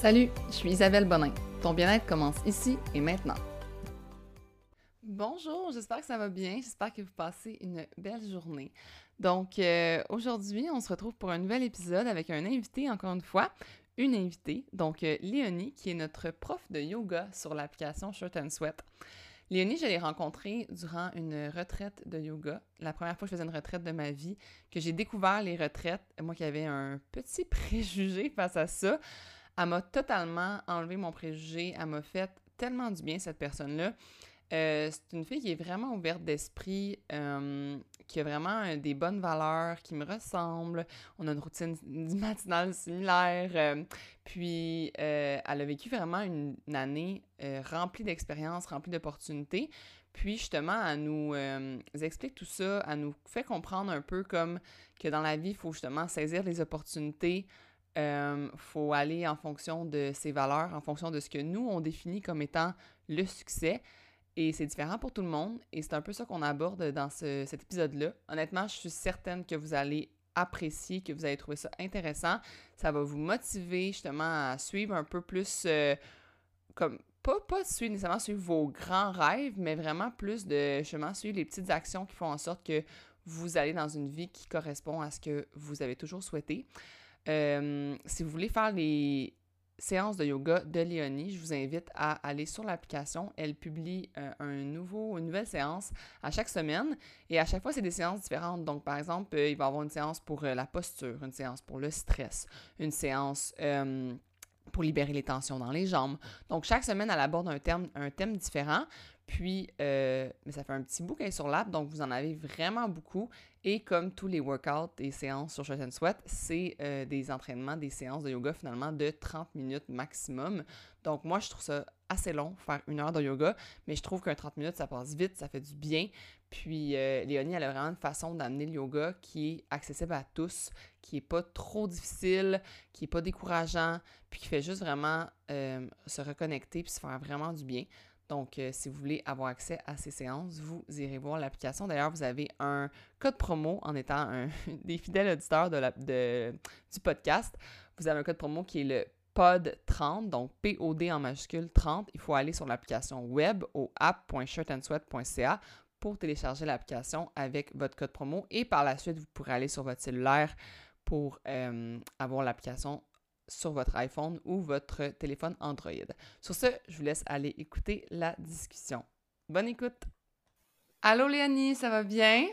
Salut, je suis Isabelle Bonin. Ton bien-être commence ici et maintenant. Bonjour, j'espère que ça va bien. J'espère que vous passez une belle journée. Donc, euh, aujourd'hui, on se retrouve pour un nouvel épisode avec un invité, encore une fois, une invitée, donc euh, Léonie, qui est notre prof de yoga sur l'application Shirt and Sweat. Léonie, je l'ai rencontrée durant une retraite de yoga. La première fois que je faisais une retraite de ma vie, que j'ai découvert les retraites, moi qui avais un petit préjugé face à ça, elle m'a totalement enlevé mon préjugé. Elle m'a fait tellement du bien, cette personne-là. Euh, c'est une fille qui est vraiment ouverte d'esprit, euh, qui a vraiment euh, des bonnes valeurs, qui me ressemble. On a une routine matinale similaire. puis, elle a vécu vraiment une, année remplie d'expériences, remplie d'opportunités. Puis, justement, elle nous explique tout ça, elle nous fait comprendre un peu comme que dans la vie, il faut justement saisir les opportunités, euh, faut aller en fonction de ses valeurs, en fonction de ce que nous, on définit comme étant le succès. Et c'est différent pour tout le monde. Et c'est un peu ça qu'on aborde dans cet épisode-là. Honnêtement, je suis certaine que vous allez apprécier, que vous allez trouver ça intéressant. Ça va vous motiver justement à suivre un peu plus, euh, comme, pas, pas suivre nécessairement suivre vos grands rêves, mais vraiment plus de justement suivre les petites actions qui font en sorte que vous allez dans une vie qui correspond à ce que vous avez toujours souhaité. Euh, si vous voulez faire les séances de yoga de Léonie, je vous invite à aller sur l'application. Elle publie euh, un nouveau, une nouvelle séance à chaque semaine et à chaque fois, c'est des séances différentes. Donc, par exemple, euh, il va y avoir une séance pour la posture, une séance pour le stress, une séance pour libérer les tensions dans les jambes. Donc, chaque semaine, elle aborde un, thème différent. Puis, mais ça fait un petit bout qu'elle est sur l'app, donc vous en avez vraiment beaucoup. Et comme tous les workouts et séances sur Shot and Sweat, c'est euh, des entraînements, des séances de yoga finalement de 30 minutes maximum. Donc moi, je trouve ça assez long, faire une heure de yoga, mais je trouve qu'un 30 minutes, ça passe vite, ça fait du bien. Puis euh, Léonie, elle a vraiment une façon d'amener le yoga qui est accessible à tous, qui est pas trop difficile, qui est pas décourageant, puis qui fait juste vraiment euh, se reconnecter puis se faire vraiment du bien. Donc, euh, si vous voulez avoir accès à ces séances, vous irez voir l'application. D'ailleurs, vous avez un code promo en étant un des fidèles auditeurs du podcast. Vous avez un code promo qui est le POD30, donc P-O-D en majuscule 30. Il faut aller sur l'application web au app.shirtandsweat.ca pour télécharger l'application avec votre code promo. Et par la suite, vous pourrez aller sur votre cellulaire pour euh, avoir l'application sur votre iPhone ou votre téléphone Android. Sur ce, je vous laisse aller écouter la discussion. Bonne écoute! Allô Léonie, ça va bien?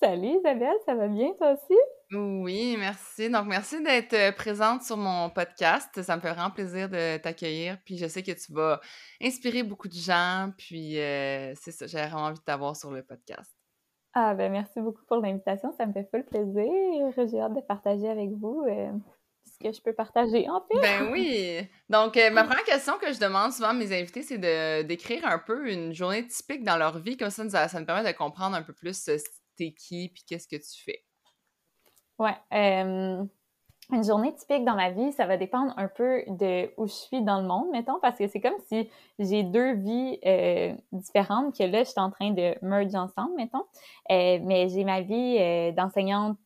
Salut Isabelle, ça va bien toi aussi? Oui, merci. Donc, merci d'être euh, présente sur mon podcast. Ça me fait vraiment plaisir de t'accueillir. Puis, je sais que tu vas inspirer beaucoup de gens. Puis, euh, c'est ça, j'ai vraiment envie de t'avoir sur le podcast. Ah, ben merci beaucoup pour l'invitation. Ça me fait full plaisir. J'ai hâte de partager avec vous. Euh, que je peux partager, en fait. Ben oui! Donc, euh, ma première question que je demande souvent à mes invités, c'est de décrire un peu une journée typique dans leur vie. Comme ça, ça, me permet de comprendre un peu plus euh, t'es qui puis qu'est-ce que tu fais. Ouais. Euh, une journée typique dans ma vie, ça va dépendre un peu de où je suis dans le monde, mettons, parce que c'est comme si j'ai deux vies euh, différentes que là, je suis en train de merge ensemble, mettons. Euh, mais j'ai ma vie euh, d'enseignante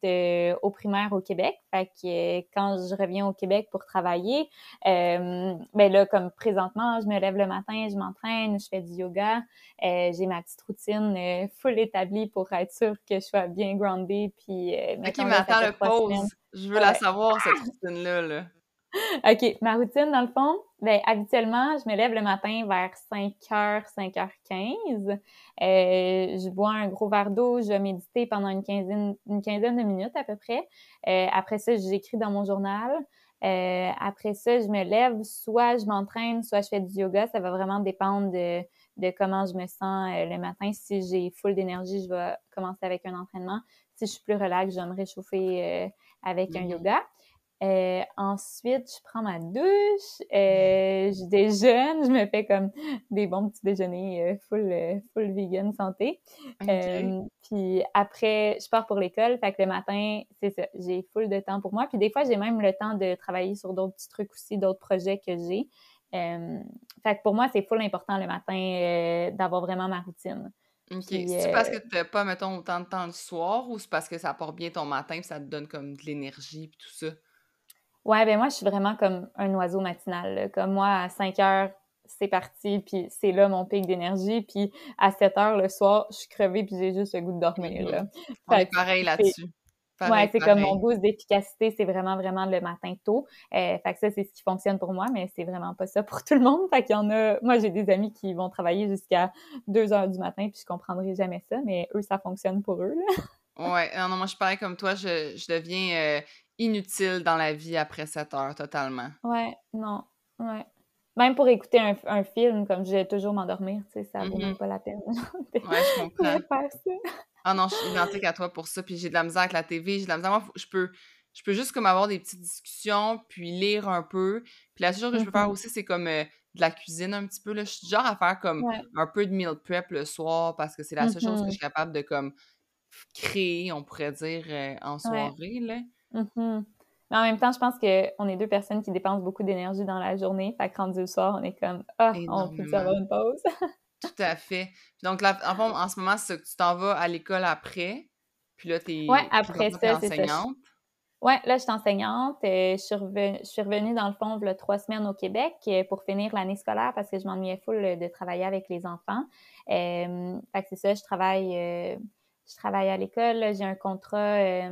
au primaire au Québec. Fait que quand je reviens au Québec pour travailler, ben là, comme présentement, je me lève le matin, je m'entraîne, je fais du yoga. j'ai ma petite routine full établie pour être sûre que je sois bien groundée. Puis, ok, mais attends, le pause. Je veux la savoir, cette routine-là. OK. Ma routine, dans le fond, ben, habituellement, je me lève le matin vers 5h, 5h15. Euh, je bois un gros verre d'eau, je vais méditer pendant une quinzaine, une quinzaine de minutes à peu près. Euh, après ça, j'écris dans mon journal. Euh, après ça, je me lève, soit je m'entraîne, soit je fais du yoga. Ça va vraiment dépendre de, de comment je me sens le matin. Si j'ai full d'énergie, je vais commencer avec un entraînement. Si je suis plus relax, je vais me réchauffer avec un mmh yoga. Euh, ensuite, je prends ma douche, euh, je déjeune, je me fais comme des bons petits déjeuners euh, full, full vegan santé. puis après, je pars pour l'école. Fait que le matin, c'est ça, j'ai full de temps pour moi. Puis des fois, j'ai même le temps de travailler sur d'autres petits trucs aussi, d'autres projets que j'ai. fait que pour moi, c'est full important le matin d'avoir vraiment ma routine. OK. C'est parce que tu n'as pas, mettons, autant de temps le soir ou c'est parce que ça apporte bien ton matin et ça te donne comme de l'énergie et tout ça? Ouais, ben moi, je suis vraiment comme un oiseau matinal. Comme moi, à 5 heures, c'est parti, puis c'est là mon pic d'énergie. Puis à 7 heures le soir, je suis crevée, puis j'ai juste le goût de dormir. Là. Mm-hmm. pareil là-dessus. Ouais, c'est comme mon boost d'efficacité, c'est vraiment, vraiment le matin tôt. Euh, fait que ça, c'est ce qui fonctionne pour moi, mais c'est vraiment pas ça pour tout le monde. Fait qu'il y en a... Moi, j'ai des amis qui vont travailler jusqu'à 2 heures du matin, puis je comprendrai jamais ça, mais eux, ça fonctionne pour eux, là. Ouais, non, non, moi, je suis pareil comme toi, je, je deviens euh, inutile dans la vie après 7 heures, totalement. Ouais, non, ouais. Même pour écouter un, un film, comme je vais toujours m'endormir, tu sais, ça vaut même mm-hmm. pas la peine. ouais, je comprends. faire ça. Ah non, je suis identique à toi pour ça, puis j'ai de la misère avec la TV, j'ai de la misère. Moi, je peux, je peux juste comme avoir des petites discussions, puis lire un peu. Puis la seule chose que je peux faire mm-hmm. aussi, c'est comme euh, de la cuisine un petit peu. Là. Je suis genre à faire comme un peu de meal prep le soir, parce que c'est la seule chose que je mm-hmm. suis capable de comme créer, on pourrait dire, euh, en soirée. Là. Mais en même temps, je pense qu'on est deux personnes qui dépensent beaucoup d'énergie dans la journée. Fait que rendu le soir, on est comme Ah, on peut avoir une pause? Tout à fait. Donc, là, en, en ce moment, c'est que tu t'en vas à l'école après. Puis là, tu es, ouais, après ça, enseignante. Oui, là, je suis enseignante. Euh, je, suis revenue, je suis revenue, dans le fond, trois semaines au Québec euh, pour finir l'année scolaire parce que je m'ennuyais full de travailler avec les enfants. Euh, fait que c'est ça, je travaille, je travaille à l'école. J'ai un contrat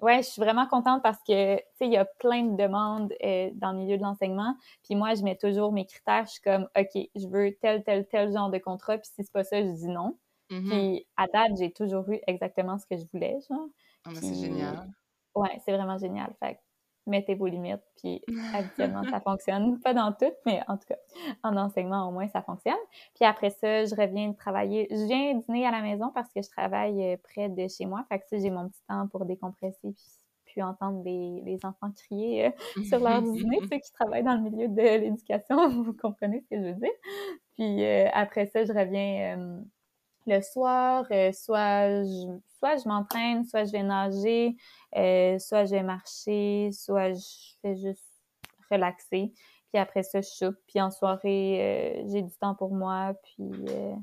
Ouais, je suis vraiment contente parce que, tu sais, il y a plein de demandes euh, dans le milieu de l'enseignement. Puis moi, je mets toujours mes critères. Je suis comme, OK, je veux tel, tel, tel genre de contrat. Puis si c'est pas ça, je dis non. Mm-hmm. Puis à date, j'ai toujours eu exactement ce que je voulais, genre. Oh, c'est génial. Ouais, c'est vraiment génial. Fait mettez vos limites, puis habituellement, ça fonctionne. Pas dans tout, mais en tout cas, en enseignement, au moins, ça fonctionne. Puis après ça, je reviens de travailler. Je viens dîner à la maison parce que je travaille euh, près de chez moi. Fait que ça, j'ai mon petit temps pour décompresser, puis entendre les, enfants crier euh, sur l'heure du dîner. Ceux qui travaillent dans le milieu de l'éducation, vous comprenez ce que je veux dire. Puis euh, après ça, je reviens le soir, soit je, soit je m'entraîne, soit je vais nager, euh, soit je vais marcher, soit je fais juste relaxer. Puis après ça, je soupe. Puis en soirée, euh, j'ai du temps pour moi. Puis, euh,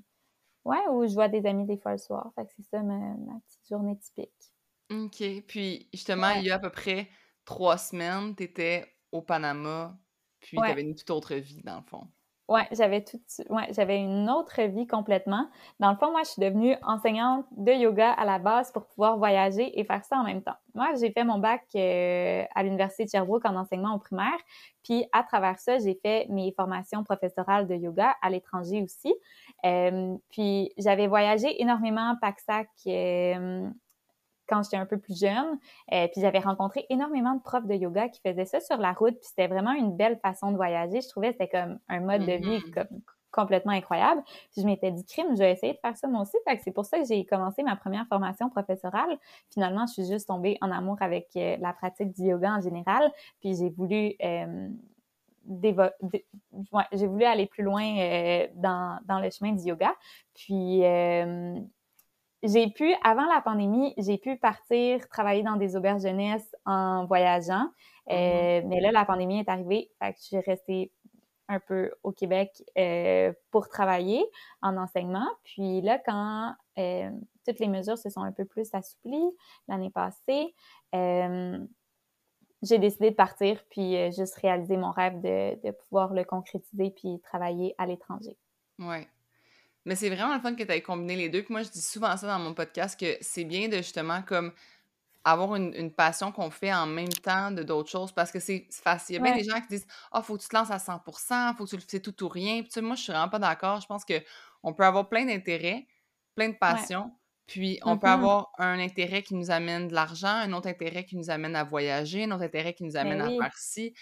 ouais, ou je vois des amis des fois le soir. Fait que c'est ça ma, petite journée typique. OK. Puis justement, il y a à peu près trois semaines, tu étais au Panama. Puis tu avais une toute autre vie, dans le fond. Ouais, j'avais tout, ouais, j'avais une autre vie complètement. Dans le fond, moi, je suis devenue enseignante de yoga à la base pour pouvoir voyager et faire ça en même temps. Moi, j'ai fait mon bac euh, à l'université de Sherbrooke en enseignement au primaire, puis à travers ça, j'ai fait mes formations professorales de yoga à l'étranger aussi. Euh, puis j'avais voyagé énormément, Paxac, euh, quand j'étais un peu plus jeune. Euh, puis j'avais rencontré énormément de profs de yoga qui faisaient ça sur la route. Puis c'était vraiment une belle façon de voyager. Je trouvais que c'était comme un mode de vie mm-hmm. complètement incroyable. Puis je m'étais dit, crime, je vais essayer de faire ça moi aussi. Fait que c'est pour ça que j'ai commencé ma première formation professorale. Finalement, je suis juste tombée en amour avec euh, la pratique du yoga en général. Puis j'ai voulu... Euh, j'ai voulu aller plus loin dans, dans, le chemin du yoga. Puis j'ai pu, avant la pandémie, j'ai pu partir travailler dans des auberges jeunesse en voyageant. Euh, mm-hmm. mais là, la pandémie est arrivée, fait que je suis restée un peu au Québec euh, pour travailler en enseignement. Puis là, quand euh, toutes les mesures se sont un peu plus assouplies l'année passée, j'ai décidé de partir puis juste réaliser mon rêve de, de pouvoir le concrétiser puis travailler à l'étranger. Ouais. Mais c'est vraiment le fun que tu aies combiné les deux. Puis moi, je dis souvent ça dans mon podcast que c'est bien de justement comme avoir une, passion qu'on fait en même temps de d'autres choses parce que c'est facile. Il y a bien des gens qui disent Ah, oh, faut que tu te lances à 100% faut que tu le fais tout ou rien. Puis, tu sais, moi, je suis vraiment pas d'accord. Je pense qu'on peut avoir plein d'intérêts, plein de passions. Puis on peut mm-hmm. avoir un intérêt qui nous amène de l'argent, un autre intérêt qui nous amène à voyager, un autre intérêt qui nous ben amène à faire ci.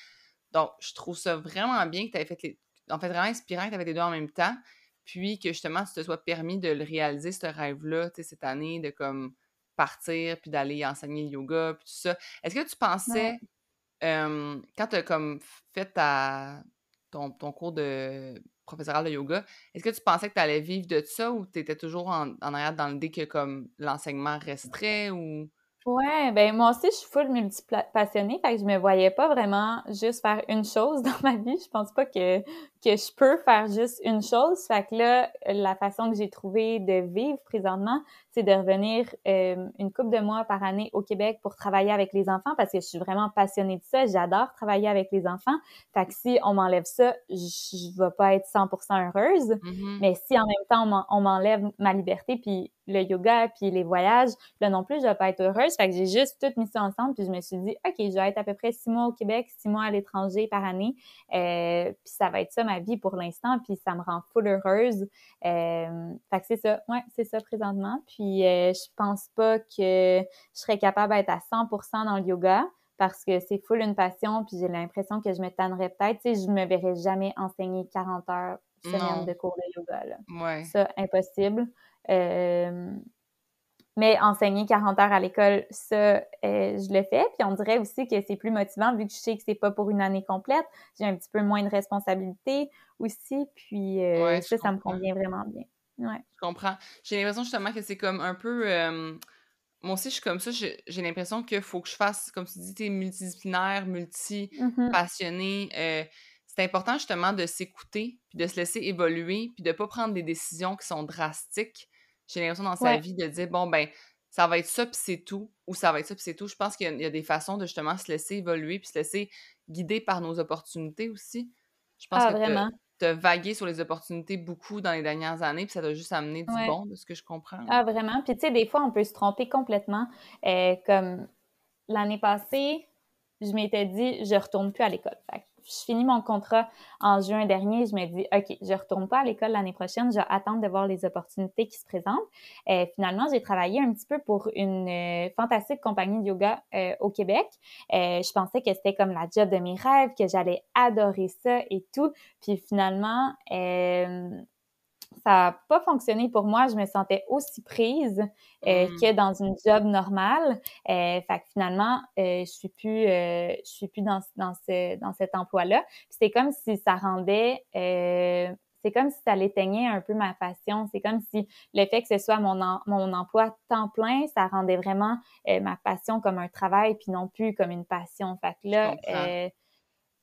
Donc, je trouve ça vraiment bien que tu aies fait les. En fait, vraiment inspirant que tu avais les deux en même temps puis que justement, tu te sois permis de le réaliser, ce rêve-là, tu sais, cette année, de comme partir, puis d'aller enseigner le yoga, puis tout ça. Est-ce que tu pensais, quand tu as comme fait ta, ton, cours de professoral de yoga, est-ce que tu pensais que tu allais vivre de ça ou tu étais toujours en, en arrière dans l'idée que comme l'enseignement resterait ou... Ouais, ben moi aussi, je suis full multi-passionnée, fait que je me voyais pas vraiment juste faire une chose dans ma vie. Je pense pas que, que je peux faire juste une chose. Fait que là, la façon que j'ai trouvé de vivre présentement, c'est de revenir euh, une couple de mois par année au Québec pour travailler avec les enfants parce que je suis vraiment passionnée de ça. J'adore travailler avec les enfants. Fait que si on m'enlève ça, je, je vais pas être 100% heureuse. Mm-hmm. Mais si en même temps on m'enlève ma liberté puis le yoga puis les voyages, là non plus, je vais pas être heureuse. Fait que j'ai juste tout mis ça ensemble puis je me suis dit, OK, je vais être à peu près six mois au Québec, six mois à l'étranger par année. Euh, puis ça va être ça ma vie pour l'instant puis ça me rend full heureuse. Euh, fait que c'est ça. Ouais, c'est ça présentement. Puis euh, je pense pas que je serais capable d'être à 100% dans le yoga parce que c'est full une passion puis j'ai l'impression que je me tannerais peut-être. Tu sais, je me verrais jamais enseigner 40 heures semaine de cours de yoga. Là. Ouais. Ça, impossible. Euh, mais enseigner 40 heures à l'école, ça, euh, je le fais. Puis on dirait aussi que c'est plus motivant vu que je sais que c'est pas pour une année complète. J'ai un petit peu moins de responsabilité aussi. Puis euh, ça, ça me convient vraiment bien. Ouais. Je comprends. J'ai l'impression justement que c'est comme un peu. moi aussi, je suis comme ça. J'ai l'impression qu'il faut que je fasse, comme tu dis, multidisciplinaire, multi-passionné. Mm-hmm c'est important justement de s'écouter, puis de se laisser évoluer, puis de pas prendre des décisions qui sont drastiques. J'ai l'impression dans sa vie de dire, bon, ben, ça va être ça, puis c'est tout, ou ça va être ça, puis c'est tout. Je pense qu'il y, a des façons de justement se laisser évoluer, puis se laisser guider par nos opportunités aussi. Je pense ah, que vraiment. tu as vagué sur les opportunités beaucoup dans les dernières années, puis ça doit juste amener du bon, de ce que je comprends. Ah, vraiment. Puis tu sais, des fois, on peut se tromper complètement. Euh, comme l'année passée, je m'étais dit, je retourne plus à l'école. Fait je finis mon contrat en juin dernier, je me dis, OK, je retourne pas à l'école l'année prochaine, je vais attendre de voir les opportunités qui se présentent. Euh, finalement, j'ai travaillé un petit peu pour une euh, fantastique compagnie de yoga euh, au Québec. je pensais que c'était comme la job de mes rêves, que j'allais adorer ça et tout. Puis finalement, ça n'a pas fonctionné pour moi. Je me sentais aussi prise euh, hmm. que dans une job normale. Euh, fait que finalement, euh, je suis plus, euh, je suis plus dans, dans, ce, dans cet emploi-là. C'est comme si ça rendait, c'est comme si ça l'éteignait un peu ma passion. C'est comme si le fait que ce soit mon, mon emploi temps plein, ça rendait vraiment ma passion comme un travail, puis non plus comme une passion. Fait que là,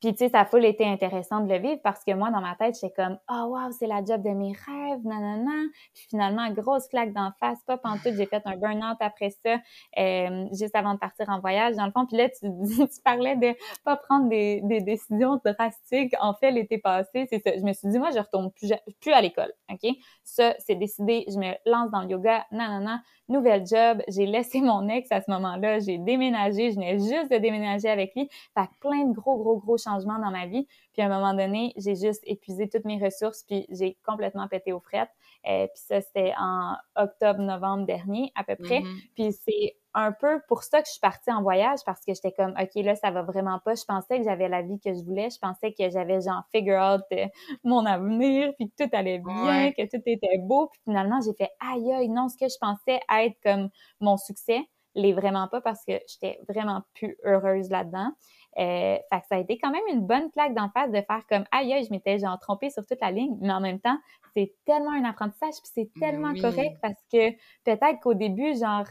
puis, tu sais, ça a full été intéressant de le vivre parce que moi, dans ma tête, j'étais comme, oh, wow, c'est la job de mes rêves, nanana. Puis finalement, grosse claque d'en face, pas pantoute, j'ai fait un burn-out après ça, euh, juste avant de partir en voyage, dans le fond. Puis là, tu, tu parlais de pas prendre des, des, décisions drastiques. En fait, l'été passé, c'est ça. Je me suis dit, moi, je retourne plus, plus à l'école, OK? Ça, c'est décidé, je me lance dans le yoga, nanana nouvelle job, j'ai laissé mon ex à ce moment-là, j'ai déménagé, je venais juste de déménager avec lui. Fait plein de gros, gros, gros changements dans ma vie. Puis à un moment donné, j'ai juste épuisé toutes mes ressources, puis j'ai complètement pété aux frettes. Euh, puis ça, c'était en octobre-novembre dernier, à peu près. Mm-hmm. Puis c'est un peu pour ça que je suis partie en voyage parce que j'étais comme OK là ça va vraiment pas je pensais que j'avais la vie que je voulais je pensais que j'avais genre figure out euh, mon avenir puis que tout allait bien que tout était beau puis finalement j'ai fait aïe aïe non ce que je pensais être comme mon succès l'est vraiment pas parce que j'étais vraiment plus heureuse là-dedans euh, fait que ça a été quand même une bonne claque d'en face de faire comme aïe aïe je m'étais genre trompée sur toute la ligne mais en même temps c'est tellement un apprentissage puis c'est tellement correct parce que peut-être qu'au début genre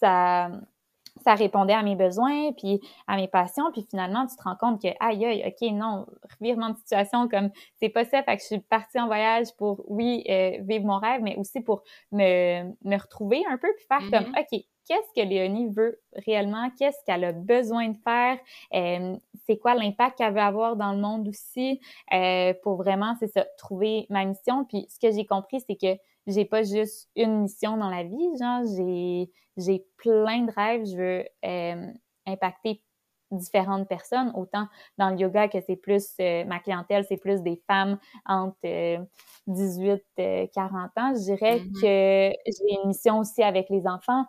ça, ça répondait à mes besoins, puis à mes passions, puis finalement, tu te rends compte que, aïe, aïe, OK, non, revirement de situation, comme, c'est pas ça, fait que je suis partie en voyage pour, oui, euh, vivre mon rêve, mais aussi pour me, me retrouver un peu, puis faire comme, mm-hmm. OK, qu'est-ce que Léonie veut réellement, qu'est-ce qu'elle a besoin de faire, euh, c'est quoi l'impact qu'elle veut avoir dans le monde aussi, euh, pour vraiment, c'est ça, trouver ma mission? Puis ce que j'ai compris, c'est que j'ai pas juste une mission dans la vie, genre j'ai j'ai plein de rêves, je veux euh, impacter différentes personnes, autant dans le yoga que c'est plus euh, ma clientèle, c'est plus des femmes entre 18 euh, 40 ans. Je dirais mm-hmm. que j'ai une mission aussi avec les enfants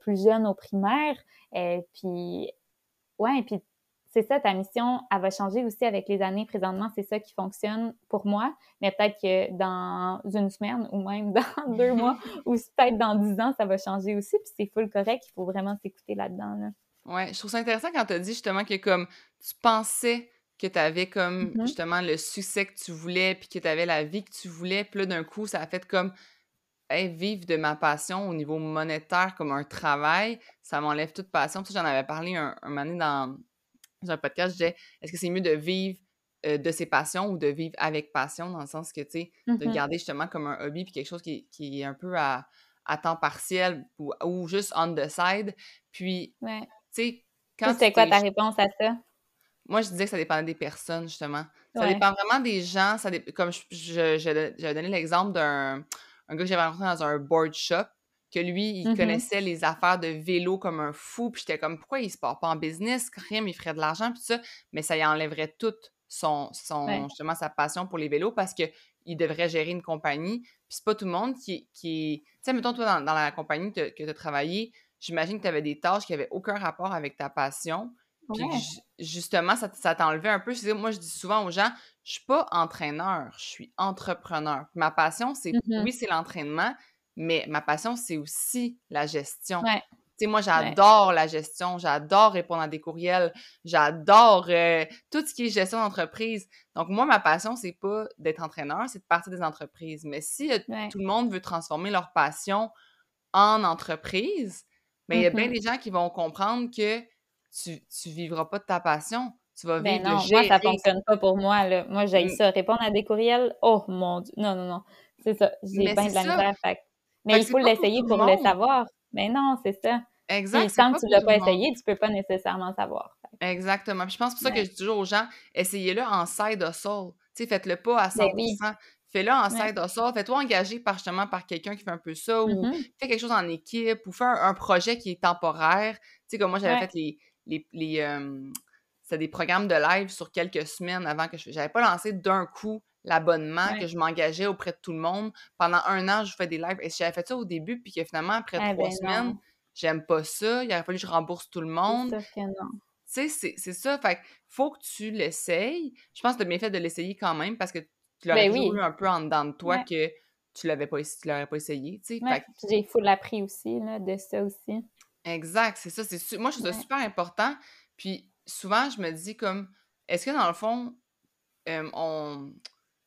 plus jeunes au primaire. puis ouais, puis c'est ça, ta mission, elle va changer aussi avec les années. Présentement, c'est ça qui fonctionne pour moi, mais peut-être que dans une semaine ou même dans deux mois ou peut-être dans dix ans, ça va changer aussi. Puis c'est full correct, il faut vraiment s'écouter là-dedans. Là. Ouais, je trouve ça intéressant quand tu as dit justement que comme tu pensais que tu avais comme mm-hmm. justement le succès que tu voulais, puis que tu avais la vie que tu voulais, puis là d'un coup, ça a fait comme hey, vivre de ma passion au niveau monétaire comme un travail, ça m'enlève toute passion. Puis j'en avais parlé un, un moment donné dans, dans un podcast, je disais est-ce que c'est mieux de vivre euh, de ses passions ou de vivre avec passion, dans le sens que, tu sais, de Mmh le garder justement comme un hobby puis quelque chose qui, qui est un peu à, à temps partiel ou, ou juste on the side. Puis, Ouais. Tu sais, quand c'était quoi ta réponse à ça? moi, je disais que ça dépendait des personnes, justement. Ça Ouais. dépend vraiment des gens. Ça dé- Comme je- je- je- donné l'exemple d'un un gars que j'avais rencontré dans un board shop, que lui, il Mhm. connaissait les affaires de vélo comme un fou. Puis j'étais comme, pourquoi il se part pas en business? Rien, il ferait de l'argent, puis ça. Mais ça y enlèverait toute son, son Ouais. justement, sa passion pour les vélos parce que il devrait gérer une compagnie. Puis c'est pas tout le monde qui, qui... Tu sais, mettons, toi, dans, dans la compagnie que tu as travaillé, j'imagine que tu avais des tâches qui avaient aucun rapport avec ta passion. Puis Ouais. justement, ça, t'enlevait un peu. Moi, je dis souvent aux gens, je suis pas entraîneur, je suis entrepreneur. Ma passion, c'est, Mhm. oui, c'est l'entraînement, mais ma passion, c'est aussi la gestion. Ouais. Tu sais, moi, j'adore la gestion, j'adore répondre à des courriels, j'adore euh, tout ce qui est gestion d'entreprise. Donc, moi, ma passion, c'est pas d'être entraîneur, c'est de partir des entreprises. Mais si euh, tout le monde veut transformer leur passion en entreprise, mais il y a bien Mhm. des gens qui vont comprendre que tu, tu vivras pas de ta passion. Tu vas Ben vivre non, de moi, ça fonctionne pas pour moi, là. Moi, j'ai Mm. ça. Répondre à des courriels, oh mon Dieu. Non, non, non. C'est ça. J'ai bien de la ça. misère. fait Mais Fait il faut pour l'essayer pour le savoir. Mais non, c'est ça. Exact. Puis c'est tant que tu pour l'as pas essayé, tu peux pas nécessairement savoir. Fait Exactement. Puis je pense pour ça que je dis toujours aux gens, essayez-le en side hustle. Faites-le pas à 100%. Ben oui. Fais-le en Ouais. side hustle. Fais-toi engager par justement par quelqu'un qui fait un peu ça ou Mhm. fais quelque chose en équipe ou fais un, un projet qui est temporaire. Tu sais, comme moi, j'avais Ouais. fait les... les, les euh, c'était des programmes de live sur quelques semaines avant que je... J'avais pas lancé d'un coup l'abonnement, Ouais. que je m'engageais auprès de tout le monde. Pendant un an, je fais des lives. Et si j'avais fait ça au début, puis que finalement, après Ah trois ben semaines, j'aime pas ça. Il aurait fallu que je rembourse tout le monde. C'est. Tu c'est c'est ça. Fait que faut que tu l'essayes. Je pense que t'as bien fait de l'essayer quand même parce que tu l'aurais Ben toujours oui. eu un peu en dedans de toi Ouais. que tu l'avais pas, tu l'aurais pas essayé, tu sais. Ouais. Fait que- Puis J'ai full appris aussi, là, de ça aussi. exact, c'est ça. c'est Moi, je trouve ça Ouais. super important. Puis souvent, je me dis comme, est-ce que dans le fond, euh, on...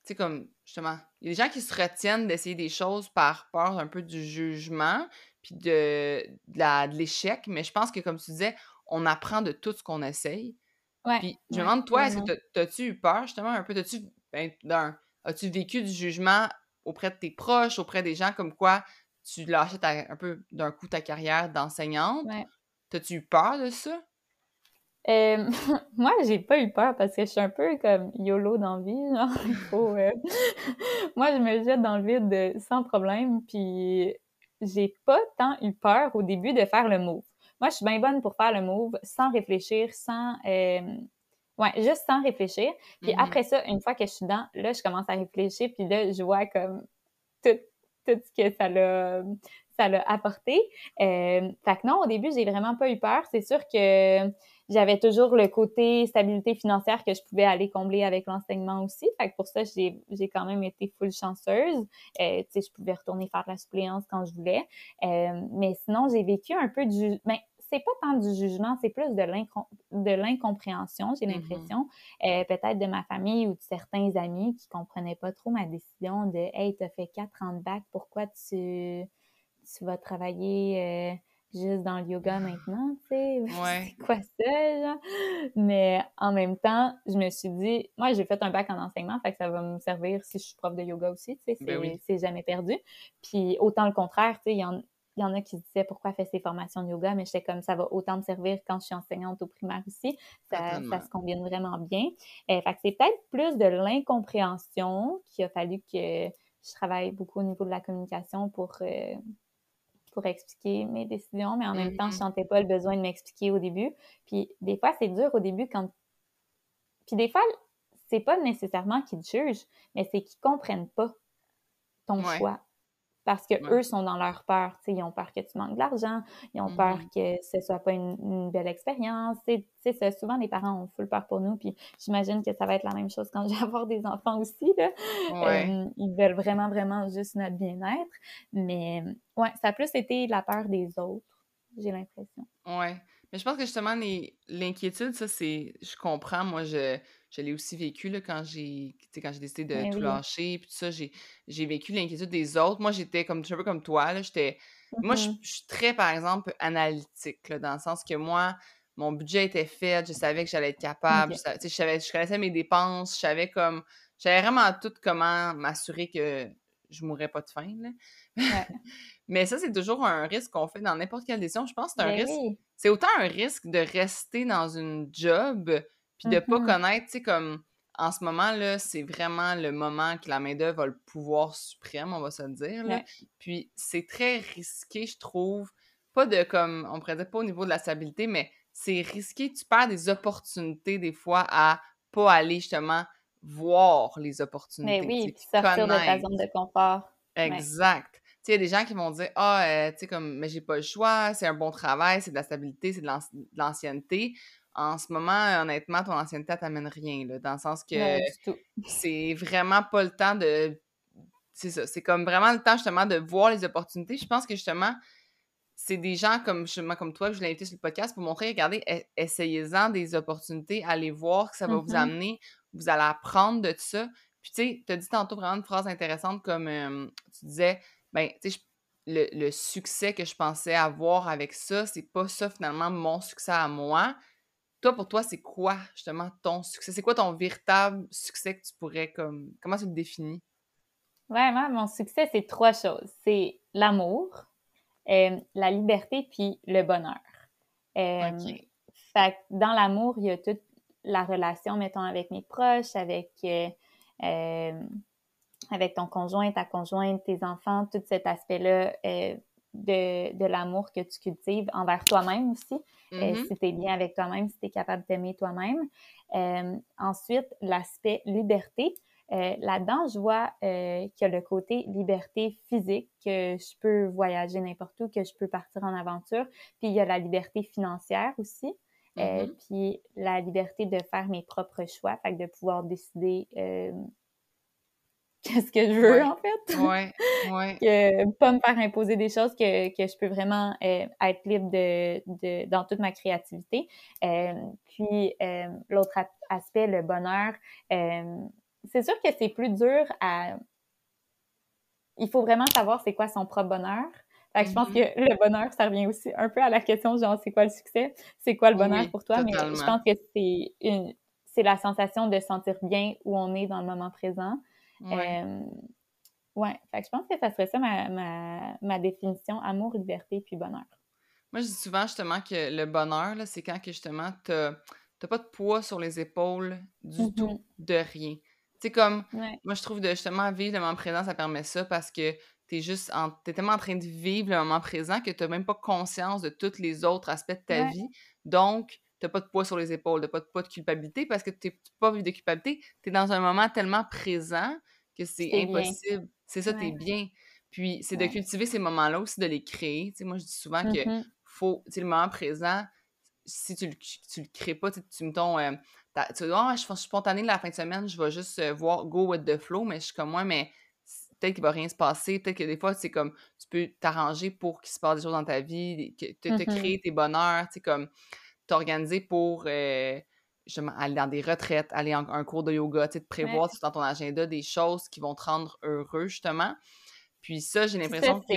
Tu sais, comme, justement, il y a des gens qui se retiennent d'essayer des choses par peur un peu du jugement, puis de, de la- de l'échec, mais je pense que, comme tu disais, on apprend de tout ce qu'on essaye. Ouais. Puis je me demande, toi, est-ce que t'as- t'as-tu eu peur, justement, un peu? T'as-tu, ben, d'un, as-tu vécu du jugement auprès de tes proches, auprès des gens, comme quoi tu lâchais ta- un peu d'un coup ta carrière d'enseignante? Ouais. T'as-tu eu peur de ça? Euh, moi, j'ai pas eu peur parce que je suis un peu comme YOLO dans la vie, genre, il faut... euh, moi, je me jette dans le vide euh, sans problème, puis j'ai pas tant eu peur au début de faire le move. Moi, je suis bien bonne pour faire le move sans réfléchir, sans... euh, Ouais, juste sans réfléchir. Puis Mhm. après ça, une fois que je suis dedans, là, je commence à réfléchir, puis là, je vois comme tout, tout ce que ça l'a ça l'a apporté. Euh, fait que non, au début, j'ai vraiment pas eu peur. C'est sûr que j'avais toujours le côté stabilité financière que je pouvais aller combler avec l'enseignement aussi. Fait que pour ça, j'ai j'ai quand même été full chanceuse. Euh, tu sais, je pouvais retourner faire de la suppléance quand je voulais. Euh, mais sinon, j'ai vécu un peu du... Ben, c'est pas tant du jugement, c'est plus de l'incom- de l'incompréhension, j'ai Mhm. l'impression. Euh, peut-être de ma famille ou de certains amis qui comprenaient pas trop ma décision de « Hey, t'as fait quatre ans de bac, pourquoi tu, tu vas travailler euh, juste dans le yoga maintenant, tu sais? Ouais. C'est quoi ça, genre? Mais en même temps, je me suis dit, moi, j'ai fait un bac en enseignement, fait que ça va me servir si je suis prof de yoga aussi, tu sais, c'est Ben oui. c'est jamais perdu. Puis autant le contraire, tu sais, il y en, il y en a qui se disaient pourquoi faire ces formations de yoga, mais j'étais comme ça va autant me servir quand je suis enseignante au primaire aussi. Ça, se combine vraiment bien. Euh, fait que c'est peut-être plus de l'incompréhension qu'il a fallu que je travaille beaucoup au niveau de la communication pour, euh, pour expliquer mes décisions, mais en même temps, je Mhm. sentais pas le besoin de m'expliquer au début. Puis des fois, c'est dur au début quand. Puis des fois, c'est pas nécessairement qu'ils te jugent, mais c'est qu'ils comprennent pas ton Ouais. choix. Parce que Ouais. eux sont dans leur peur. Ils ont peur que tu manques d'argent, ils ont peur Mhm. que ce soit pas une, une belle expérience. c'est- Souvent, les parents ont full peur pour nous. Puis j'imagine que ça va être la même chose quand je vais avoir des enfants aussi. Là. Ouais. Euh, ils veulent vraiment, vraiment juste notre bien-être. Mais ouais, ça a plus été la peur des autres, j'ai l'impression. Ouais. Mais je pense que justement, les- l'inquiétude, ça, c'est. Je comprends. Moi, je, je l'ai aussi vécu là, quand j'ai quand j'ai décidé de Ben tout oui. lâcher. Puis tout ça, j'ai j'ai vécu l'inquiétude des autres. Moi, j'étais comme, je un peu comme toi. Là, j'étais. Moi, je, Mhm. je suis très, par exemple, analytique, là, dans le sens que moi, mon budget était fait, je savais que j'allais être capable, je, savais, je connaissais mes dépenses, je savais comme, j'avais vraiment tout comment m'assurer que je mourrais pas de faim, là. Mais ça, c'est toujours un risque qu'on fait dans n'importe quelle décision. Je pense que c'est un Ben risque. oui. C'est autant un risque de rester dans une job puis de pas Mhm. connaître, tu sais, comme en ce moment, là, c'est vraiment le moment que la main-d'œuvre a le pouvoir suprême, on va se le dire. Là. Ouais. Puis c'est très risqué, je trouve. Pas de comme, on pourrait dire pas au niveau de la stabilité, mais c'est risqué. Tu perds des opportunités des fois à pas aller justement voir les opportunités. Mais oui, puis sortir de ta connaître. zone de confort. Ouais. Exact. Tu sais, il y a des gens qui vont dire Ah, euh, tu sais, comme, mais j'ai pas le choix, c'est un bon travail, c'est de la stabilité, c'est de l'ancienneté. En ce moment, honnêtement, ton ancienneté, elle t'amène rien, là, dans le sens que c'est vraiment pas le temps de. C'est ça, c'est comme vraiment le temps justement de voir les opportunités. Je pense que justement, c'est des gens comme justement comme toi que je l'ai invité sur le podcast pour montrer, regardez, e- essayez-en des opportunités, allez voir que ça va vous Mhm. amener, vous allez apprendre de ça. Puis tu sais, tu as dit tantôt vraiment une phrase intéressante comme euh, tu disais, ben, tu sais, le, le succès que je pensais avoir avec ça, c'est pas ça finalement mon succès à moi. Toi, pour toi, c'est quoi justement ton succès? C'est quoi ton véritable succès que tu pourrais comme. Comment tu le définis? Ouais, moi, mon succès, c'est trois choses. C'est l'amour, euh, la liberté, puis le bonheur. Euh. Fait dans l'amour, il y a toute la relation, mettons, avec mes proches, avec, euh, euh, avec ton conjoint, ta conjointe, tes enfants, tout cet aspect-là de, de l'amour que tu cultives envers toi-même aussi. Euh, Mhm. si tu es bien avec toi-même, si tu es capable de t'aimer toi-même. Euh, ensuite, l'aspect liberté. Euh, Là-dedans, je vois euh, qu'il y a le côté liberté physique, que je peux voyager n'importe où, que je peux partir en aventure. Puis il y a la liberté financière aussi. Euh, Mhm. puis la liberté de faire mes propres choix, fait que de pouvoir décider euh, qu'est-ce que je veux Ouais. en fait. Ouais, ouais. que pas me faire imposer des choses que, que je peux vraiment euh, être libre de, de dans toute ma créativité. Euh, puis euh, l'autre aspect, le bonheur, c'est sûr que c'est plus dur à il faut vraiment savoir c'est quoi son propre bonheur. Fait que je pense Mhm. que le bonheur, ça revient aussi un peu à la question genre c'est quoi le succès, c'est quoi le bonheur Oui, pour toi, mais je pense que c'est une c'est la sensation de sentir bien où on est dans le moment présent. Ouais. Euh, ouais, fait que je pense que ça serait ça ma, ma, ma définition amour, liberté puis bonheur. Moi, je dis souvent justement que le bonheur, c'est quand que justement t'as pas de poids sur les épaules du Mhm. tout, de rien. Sais, comme Ouais, moi, je trouve de justement vivre le moment présent, ça permet ça parce que t'es juste en, t'es tellement en train de vivre le moment présent que t'as même pas conscience de tous les autres aspects de ta Ouais. vie. Donc, t'as pas de poids sur les épaules, t'as pas de poids de culpabilité parce que t'es pas vivre de culpabilité, t'es dans un moment tellement présent que c'est impossible. C'est ça, t'es bien. Puis c'est de cultiver ces moments-là aussi, de les créer. Tu sais, moi, je dis souvent que Mhm. faut, tu sais, le moment présent, si tu le, tu le crées pas, tu tu mettons, euh, tu dis, ah, je suis spontanée la fin de semaine, je vais juste euh, voir go with the flow, mais je suis comme moi, mais peut-être qu'il va rien se passer, peut-être que des fois, c'est comme, tu peux t'arranger pour qu'il se passe des choses dans ta vie, que te, te Mhm. créer tes bonheurs, tu sais, comme, t'organiser pour, euh, justement, aller dans des retraites, aller en un cours de yoga, tu de prévoir Ouais. dans ton agenda des choses qui vont te rendre heureux, justement. Puis ça, j'ai l'impression que...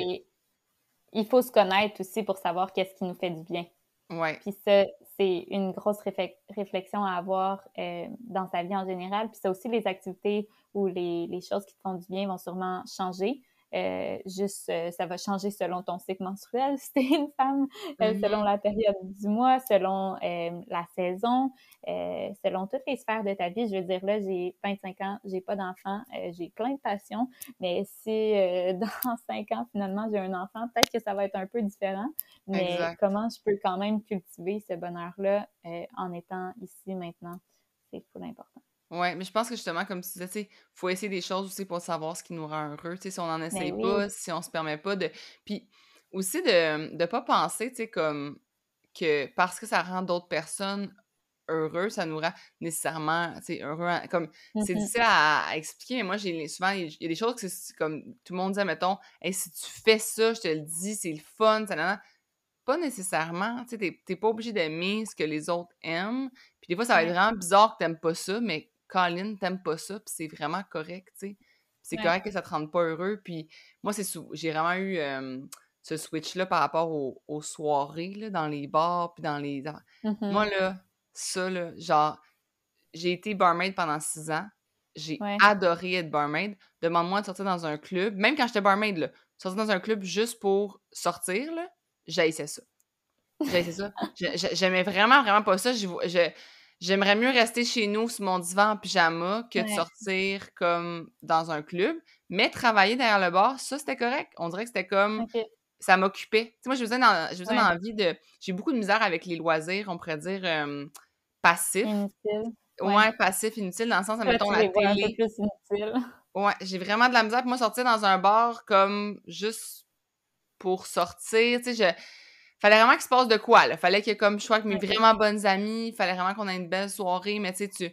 il faut se connaître aussi pour savoir qu'est-ce qui nous fait du bien. Ouais, Puis ça, c'est une grosse réflex- réflexion à avoir euh, dans sa vie en général. Puis ça aussi, les activités ou les, les choses qui te font du bien vont sûrement changer. Euh, juste, euh, ça va changer selon ton cycle menstruel, si t'es une femme, euh, Mhm. selon la période du mois, selon euh, la saison, euh, selon toutes les sphères de ta vie. Je veux dire, là, j'ai 25 ans, j'ai pas d'enfant, euh, j'ai plein de passions, mais si euh, dans 5 ans, finalement, j'ai un enfant, peut-être que ça va être un peu différent. Mais Exact. comment je peux quand même cultiver ce bonheur-là euh, en étant ici maintenant, c'est full important. Ouais, mais je pense que justement, comme tu disais, tu sais, faut essayer des choses aussi pour savoir ce qui nous rend heureux. Tu sais, si on n'en essaye oui. pas, si on se permet pas de. Puis aussi de ne pas penser, tu sais, comme que parce que ça rend d'autres personnes heureux, ça nous rend nécessairement, tu sais, heureux. en- Comme c'est Mhm. difficile à, à expliquer, mais moi, j'ai souvent, il y a des choses que c'est comme tout le monde dit, mettons, hey, si tu fais ça, je te le dis, c'est le fun, ça, nan, nan. Pas nécessairement, tu sais, t'es- pas obligé d'aimer ce que les autres aiment. Puis des fois, ça va être vraiment bizarre que t'aimes pas ça, mais Colin, t'aimes pas ça, puis c'est vraiment correct, tu sais. C'est Ouais. correct que ça te rende pas heureux. Puis moi, c'est j'ai vraiment eu euh, ce switch-là par rapport aux, soirées, là, dans les bars, puis dans les... Moi, mm-hmm. là, ça, là, genre, j'ai été barmaid pendant six ans. J'ai adoré être barmaid. Demande-moi de sortir dans un club. Même quand j'étais barmaid, là, sortir dans un club juste pour sortir, là, j'haïssais ça. J'haïssais ça. J'aimais vraiment, vraiment pas ça. J'aimerais mieux rester chez nous sur mon divan en pyjama que de sortir comme dans un club. Mais travailler derrière le bar, ça, c'était correct. On dirait que c'était comme... Ça m'occupait. Tu sais, moi, je faisais dans, je faisais envie de... J'ai beaucoup de misère avec les loisirs, on pourrait dire, euh, passifs. Ouais. passif, inutile, dans le sens, mettons, la télé. Ouais, j'ai vraiment de la misère pour moi sortir dans un bar comme juste pour sortir. Tu sais, je... Fallait vraiment qu'il se passe de quoi, là. Fallait que, comme, je sois avec mes vraiment bonnes amies. Fallait vraiment qu'on ait une belle soirée. Mais, tu sais, tu...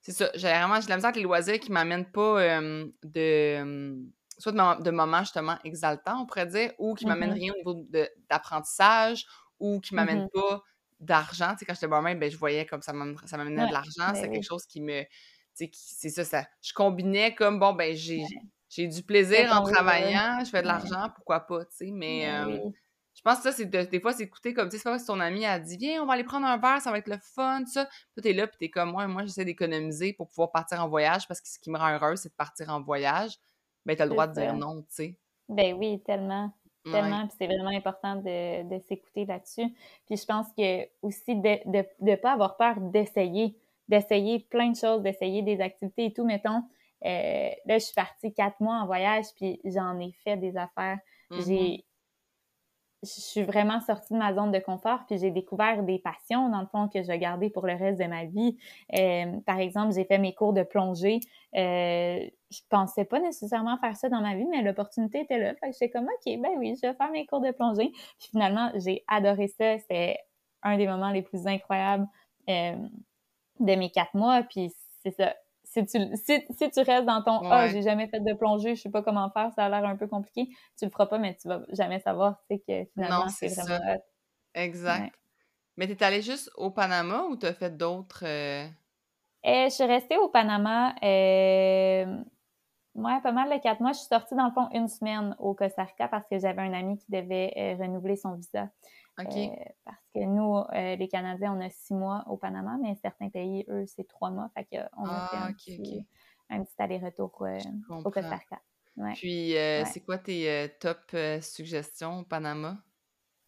C'est ça. J'ai vraiment... J'ai de la misère avec les loisirs qui m'amènent pas euh, de... soit de, moments, justement, exaltants, on pourrait dire, ou qui m'amènent mm-hmm. rien au niveau d'apprentissage, ou qui m'amènent mm-hmm. pas d'argent. Tu sais, quand j'étais moi-même, ben, je voyais comme ça m'amenait de l'argent. c'est ben quelque chose qui me. Tu sais, c'est ça, ça. Je combinais comme, bon, ben, j'ai. J'ai du plaisir en travaillant, je fais de l'argent, pourquoi pas, tu sais, mais ben je pense que ça, c'est des fois, c'est écouter comme, tu sais, c'est pas si ton ami a dit, viens, on va aller prendre un verre, ça va être le fun, tout ça. Puis t'es là, puis t'es comme, moi, moi, j'essaie d'économiser pour pouvoir partir en voyage parce que ce qui me rend heureuse, c'est de partir en voyage. Ben, t'as le droit de dire non, tu sais. Ben oui, tellement. Tellement, puis c'est vraiment important de, de s'écouter là-dessus. Puis je pense que aussi de ne de, pas avoir peur d'essayer, d'essayer plein de choses, d'essayer des activités et tout. Mettons, euh, là, je suis partie quatre mois en voyage, puis j'en ai fait des affaires. Mm-hmm. J'ai je suis vraiment sortie de ma zone de confort, puis j'ai découvert des passions, dans le fond, que je vais garder pour le reste de ma vie. Euh, par exemple, j'ai fait mes cours de plongée. Euh, je pensais pas nécessairement faire ça dans ma vie, mais l'opportunité était là. Fait que j'étais comme, OK, ben oui, je vais faire mes cours de plongée. Puis finalement, j'ai adoré ça. C'est un des moments les plus incroyables euh, de mes quatre mois. Puis c'est ça, si tu, si, tu restes dans ton Ah, j'ai jamais fait de plongée, je sais pas comment faire, ça a l'air un peu compliqué, tu le feras pas, mais tu vas jamais savoir, tu sais, que finalement, c'est vraiment Exact. Mais tu es allée juste au Panama ou tu as fait d'autres. Euh? Euh, je suis restée au Panama. Euh... Ouais, pas mal de quatre mois. Je suis sortie dans le fond une semaine au Costa Rica parce que j'avais un ami qui devait renouveler son visa. Euh, parce que nous, euh, les Canadiens, on a six mois au Panama, mais certains pays, eux, c'est trois mois. Fait qu'on a fait un, ah, petit, aller-retour euh, au Costa Rica. Puis, c'est quoi tes top suggestions au Panama?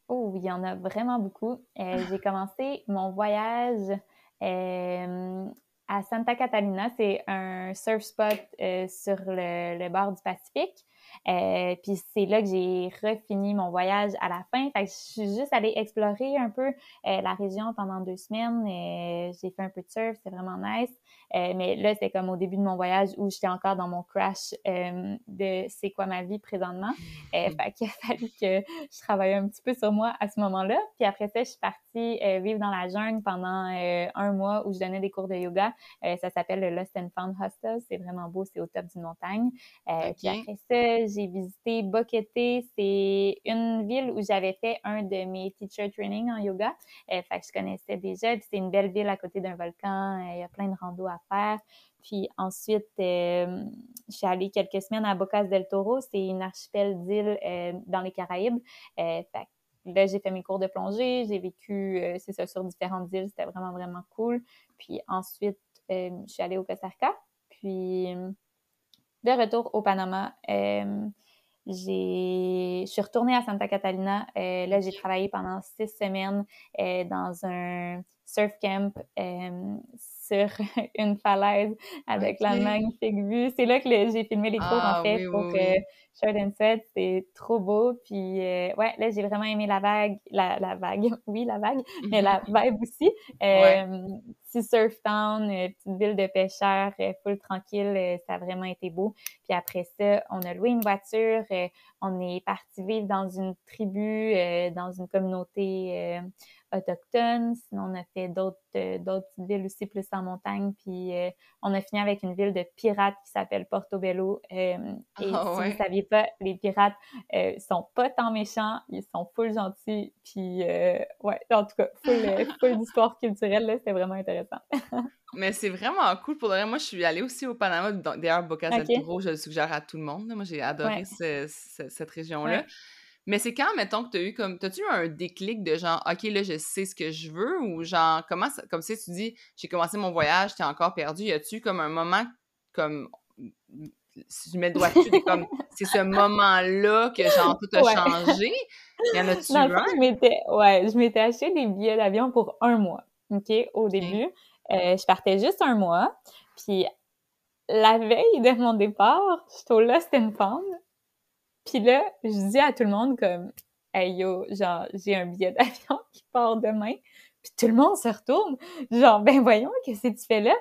Oh, il y en a vraiment beaucoup. J'ai commencé mon voyage à Santa Catalina. C'est un surf spot sur le, le, bord du Pacifique. Euh, puis c'est là que j'ai refini mon voyage à la fin. Fait que je suis juste allée explorer un peu euh, la région pendant deux semaines. Euh, j'ai fait un peu de surf, c'est vraiment nice. Mais là, c'était comme au début de mon voyage où j'étais encore dans mon crash de c'est quoi ma vie présentement. fait qu'il a fallu que je travaille un petit peu sur moi à ce moment-là. Puis après ça, je suis partie vivre dans la jungle pendant un mois où je donnais des cours de yoga. ça s'appelle le Lost and Found Hostel. C'est vraiment beau, c'est au top d'une montagne. Puis après ça, j'ai visité Boquete. C'est une ville où j'avais fait un de mes teacher training en yoga. Euh, fait que je connaissais déjà. c'est une belle ville à côté d'un volcan. Euh, il y a plein de randos à Puis ensuite, euh, je suis allée quelques semaines à Bocas del Toro. C'est une archipel d'îles dans les Caraïbes. fait là, j'ai fait mes cours de plongée. J'ai vécu, c'est ça, sur différentes îles. C'était vraiment, vraiment cool. Puis ensuite, je suis allée au Costa Rica. Puis de retour au Panama, euh, j'ai, je suis retournée à Santa Catalina. Euh, là, j'ai travaillé pendant six semaines euh, dans un surf camp sur une falaise avec la magnifique vue. C'est là que j'ai filmé les cours, en ah fait, pour oui, Shirt and Sweat. C'est trop beau. Puis, ouais, là, j'ai vraiment aimé la vague. La, la vague, oui, la vague, mais la vibe aussi petit surf town, euh, petite ville de pêcheurs, euh, full tranquille, euh, ça a vraiment été beau. Puis après ça, on a loué une voiture, on est parti vivre dans une tribu, dans une communauté autochtone. Sinon, on a fait d'autres d'autres villes aussi plus en montagne. Puis on a fini avec une ville de pirates qui s'appelle Portobello. et ah, si vous ne saviez pas, les pirates euh, sont pas tant méchants, ils sont full gentils. Puis ouais, en tout cas, full, full du sport culturel, là, c'était vraiment intéressant. Mais c'est vraiment cool pour le Moi, je suis allée aussi au Panama. D'ailleurs, Bocas del Toro, je le suggère à tout le monde. Moi, j'ai adoré cette région-là. Mais c'est quand, mettons, que tu as eu comme. T'as-tu eu un déclic de genre, OK, là, je sais ce que je veux ou genre, comment ça. Comme si tu dis, j'ai commencé mon voyage, t'es encore perdu. Y a-tu comme un moment, comme. Si je mets le doigt dessus, comme. C'est ce moment-là que genre tout a changé. Y en a-tu un? Je m'étais, ouais, je m'étais acheté des billets d'avion pour un mois, OK, au début. Euh, je partais juste un mois. Puis la veille de mon départ, je suis au Lost and Found. Puis là, je dis à tout le monde comme Hey yo, genre, j'ai un billet d'avion qui part demain. Puis tout le monde se retourne. Genre, ben voyons, qu'est-ce que tu fais là?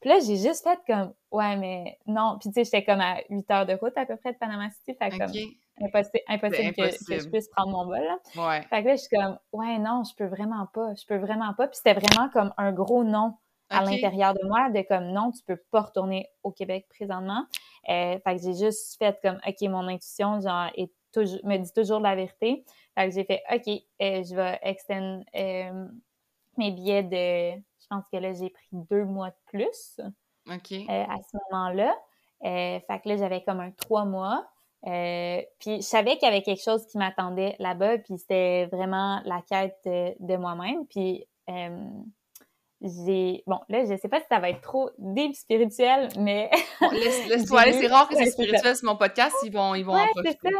Puis là, j'ai juste fait comme Ouais, mais non. Puis tu sais, j'étais comme à 8 heures de route à peu près de Panama City. Fait comme impossible, impossible, que, je puisse prendre mon vol. Là. Ouais. Fait que là, je suis comme Ouais, non, je peux vraiment pas. Je peux vraiment pas. Puis c'était vraiment comme un gros non à l'intérieur de moi, de comme non, tu peux pas retourner au Québec présentement. Euh, fait que j'ai juste fait comme OK, mon intuition, genre, est toujours, me dit toujours la vérité. Fait que j'ai fait OK, euh, je vais extendre euh, mes billets de. Je pense que là, j'ai pris deux mois de plus. OK. à ce moment-là. fait que là, j'avais comme un trois mois. puis je savais qu'il y avait quelque chose qui m'attendait là-bas, puis c'était vraiment la quête de, moi-même. Puis j'ai bon là je sais pas si ça va être trop deep spirituel mais laisse-toi aller c'est rare que c'est spirituel sur mon podcast ils vont ils vont ouais, en Ça.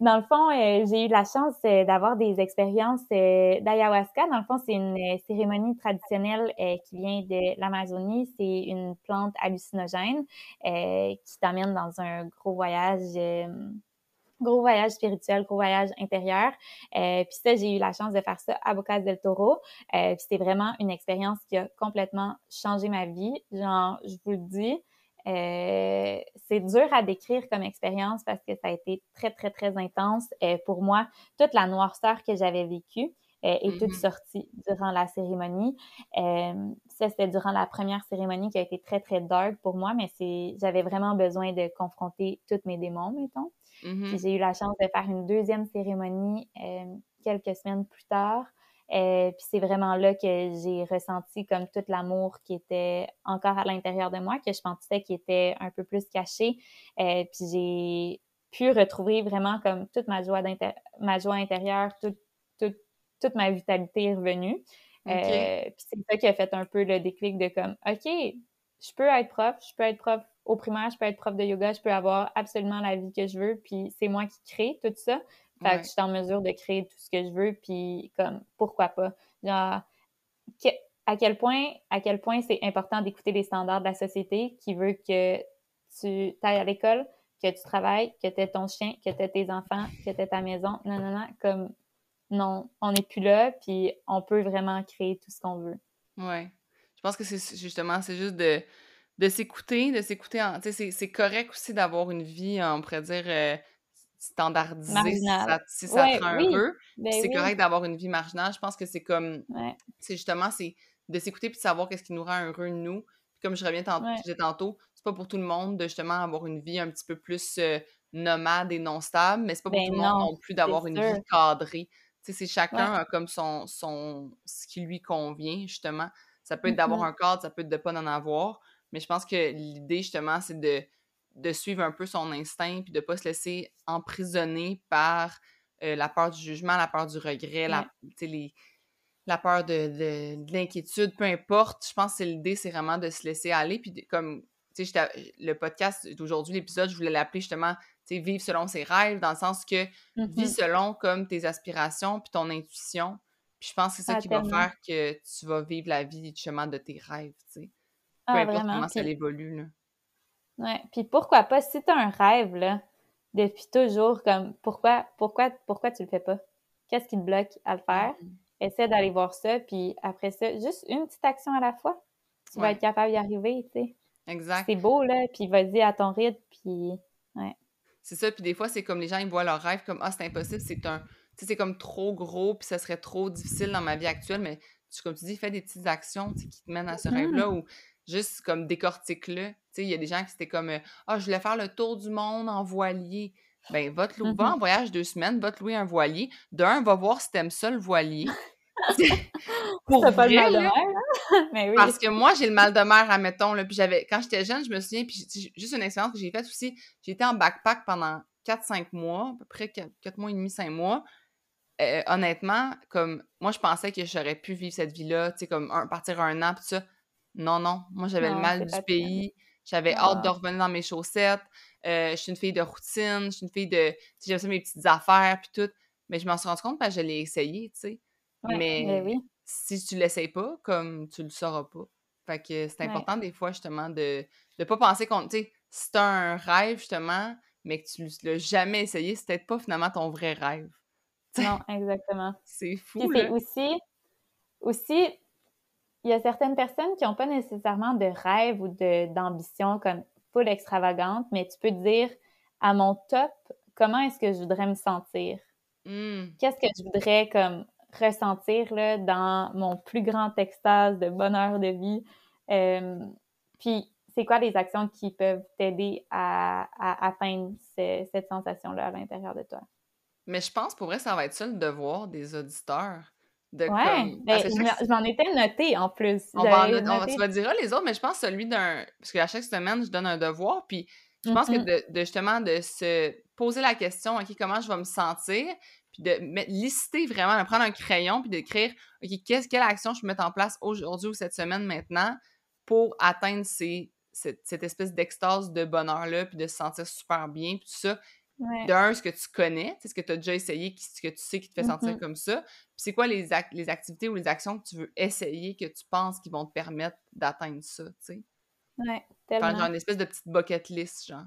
dans le fond euh, j'ai eu la chance euh, d'avoir des expériences euh, d'ayahuasca. Dans le fond c'est une cérémonie traditionnelle qui vient de l'Amazonie. C'est une plante hallucinogène qui t'amène dans un gros voyage gros voyage spirituel, gros voyage intérieur. Euh, puis ça, j'ai eu la chance de faire ça à Bocas del Toro. Euh, puis c'était vraiment une expérience qui a complètement changé ma vie. Genre, je vous le dis, euh, c'est dur à décrire comme expérience parce que ça a été très, très, très intense. Euh, pour moi, toute la noirceur que j'avais vécue euh, est toute mm-hmm. sortie durant la cérémonie. Euh, ça, c'était durant la première cérémonie qui a été très, très dark pour moi, mais c'est j'avais vraiment besoin de confronter tous mes démons, mettons. Mm-hmm. j'ai eu la chance de faire une deuxième cérémonie euh, quelques semaines plus tard. Euh, puis c'est vraiment là que j'ai ressenti comme tout l'amour qui était encore à l'intérieur de moi, que je pensais qu'il était un peu plus caché. Euh, puis j'ai pu retrouver vraiment comme toute ma joie, ma joie intérieure, toute, toute, ma vitalité est revenue. Euh, puis c'est ça qui a fait un peu le déclic de comme, OK, je peux être prof, je peux être prof au primaire, je peux être prof de yoga, je peux avoir absolument la vie que je veux, puis c'est moi qui crée tout ça. Fait que je suis en mesure de créer tout ce que je veux, puis comme, pourquoi pas? Genre, à quel point, à quel point c'est important d'écouter les standards de la société qui veut que tu ailles à l'école, que tu travailles, que tu aies ton chien, que tu aies tes enfants, que tu aies ta maison. Non, non, non, comme, non, on n'est plus là, puis on peut vraiment créer tout ce qu'on veut. Ouais. Je pense que c'est justement, c'est juste de de s'écouter, de s'écouter. C'est correct aussi d'avoir une vie, on pourrait dire, euh, standardisée si ça, si ça te rend heureux. Ben c'est correct d'avoir une vie marginale. Je pense que c'est comme. C'est justement, c'est de s'écouter puis de savoir qu'est-ce qui nous rend heureux, nous. Puis comme je reviens tantôt, tantôt, c'est pas pour tout le monde de justement avoir une vie un petit peu plus euh, nomade et non stable, mais c'est pas pour ben tout le monde non plus d'avoir une vie cadrée. C'est chacun comme son, son, ce qui lui convient, justement. Ça peut être d'avoir mm-hmm. un cadre, ça peut être de pas en avoir. Mais je pense que l'idée, justement, c'est de, de suivre un peu son instinct puis de ne pas se laisser emprisonner par euh, la peur du jugement, la peur du regret, la, les, la peur de, de, l'inquiétude, peu importe. Je pense que l'idée, c'est vraiment de se laisser aller. Puis comme, tu sais, le podcast d'aujourd'hui, l'épisode, je voulais l'appeler justement, tu sais, vivre selon ses rêves, dans le sens que mmh vis selon comme tes aspirations puis ton intuition. Puis je pense que c'est ça ah, qui va faire que tu vas vivre la vie justement de tes rêves, tu sais. Peu ah, importe comment ça évolue, là. Ouais, puis pourquoi pas, si tu as un rêve, là, depuis toujours, comme, pourquoi, pourquoi, pourquoi tu le fais pas? Qu'est-ce qui te bloque à le faire? Mm-hmm. Essaie d'aller voir ça, puis après ça, juste une petite action à la fois. Tu vas être capable d'y arriver, tu sais. Exact. C'est beau, là, puis vas-y à ton rythme, puis ouais. C'est ça, puis des fois, c'est comme les gens, ils voient leur rêve comme « Ah, c'est impossible, c'est un... » Tu sais, c'est comme trop gros, puis ça serait trop difficile dans ma vie actuelle, mais comme tu dis, fais des petites actions qui te mènent à ce mm-hmm. rêve-là, ou juste comme décortique-le. Tu sais, il y a des gens qui étaient comme Ah, je voulais faire le tour du monde en voilier. Ben, va te louer, va mm-hmm. en voyage deux semaines, va te louer un voilier. D'un, va voir si t'aimes ça le voilier. Pour pas le mal de mer, hein? Mais oui. Parce que moi, j'ai le mal de mer, admettons. Là, puis j'avais, quand j'étais jeune, je me souviens, puis juste une expérience que j'ai faite aussi, j'ai été en backpack pendant 4-5 mois, à peu près 4, mois et demi, 5 mois, euh, honnêtement, comme moi, je pensais que j'aurais pu vivre cette vie-là, tu sais, comme un, partir un an, tout ça. Non, non. Moi, j'avais le mal du pays. J'avais hâte de ah. revenir dans mes chaussettes. Euh, je suis une fille de routine. Je suis une fille de. J'aime ça mes petites affaires, puis tout. Mais je m'en suis rendu compte parce que je l'ai essayé, tu sais. mais, ben si tu l'essayes pas, comme tu le sauras pas. Fait que c'est important des fois, justement, de ne pas penser qu'on. Tu sais, si t'as un rêve, justement, mais que tu l'as jamais essayé, c'est peut-être pas finalement ton vrai rêve. Non, exactement. c'est fou. Puis aussi, aussi, il y a certaines personnes qui n'ont pas nécessairement de rêve ou d'ambition comme full extravagante, mais tu peux te dire à mon top, comment est-ce que je voudrais me sentir? Mmh. Qu'est-ce que je voudrais comme ressentir là, dans mon plus grand extase de bonheur de vie? Euh, puis, c'est quoi les actions qui peuvent t'aider à, atteindre cette sensation-là à l'intérieur de toi? Mais je pense, pour vrai, ça va être ça le devoir des auditeurs. De ouais, ben, je m'en étais noté en plus. On va on, tu vas dire les autres, mais je pense celui d'un... Parce qu'à chaque semaine, je donne un devoir, puis je pense que mm-hmm. de, justement de se poser la question, OK, comment je vais me sentir, puis de lister vraiment, de prendre un crayon, puis d'écrire, OK, qu'est-ce, quelle action je peux mettre en place aujourd'hui ou cette semaine maintenant pour atteindre ces, cette, espèce d'extase de bonheur-là, puis de se sentir super bien, puis tout ça. D'un, ce que tu connais, ce que tu as déjà essayé, ce que tu sais qui te fait sentir mm-hmm. comme ça. Puis c'est quoi les, les activités ou les actions que tu veux essayer que tu penses qui vont te permettre d'atteindre ça, tu sais? Ouais, tellement. genre une espèce de petite bucket list, genre.